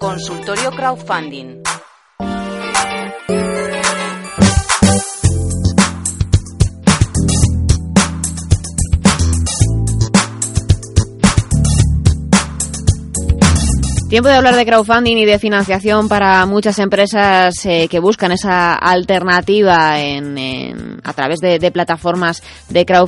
Consultorio Crowdfunding. Tiempo de hablar de crowdfunding y de financiación para muchas empresas eh, que buscan esa alternativa en, a través de, plataformas de crowdfunding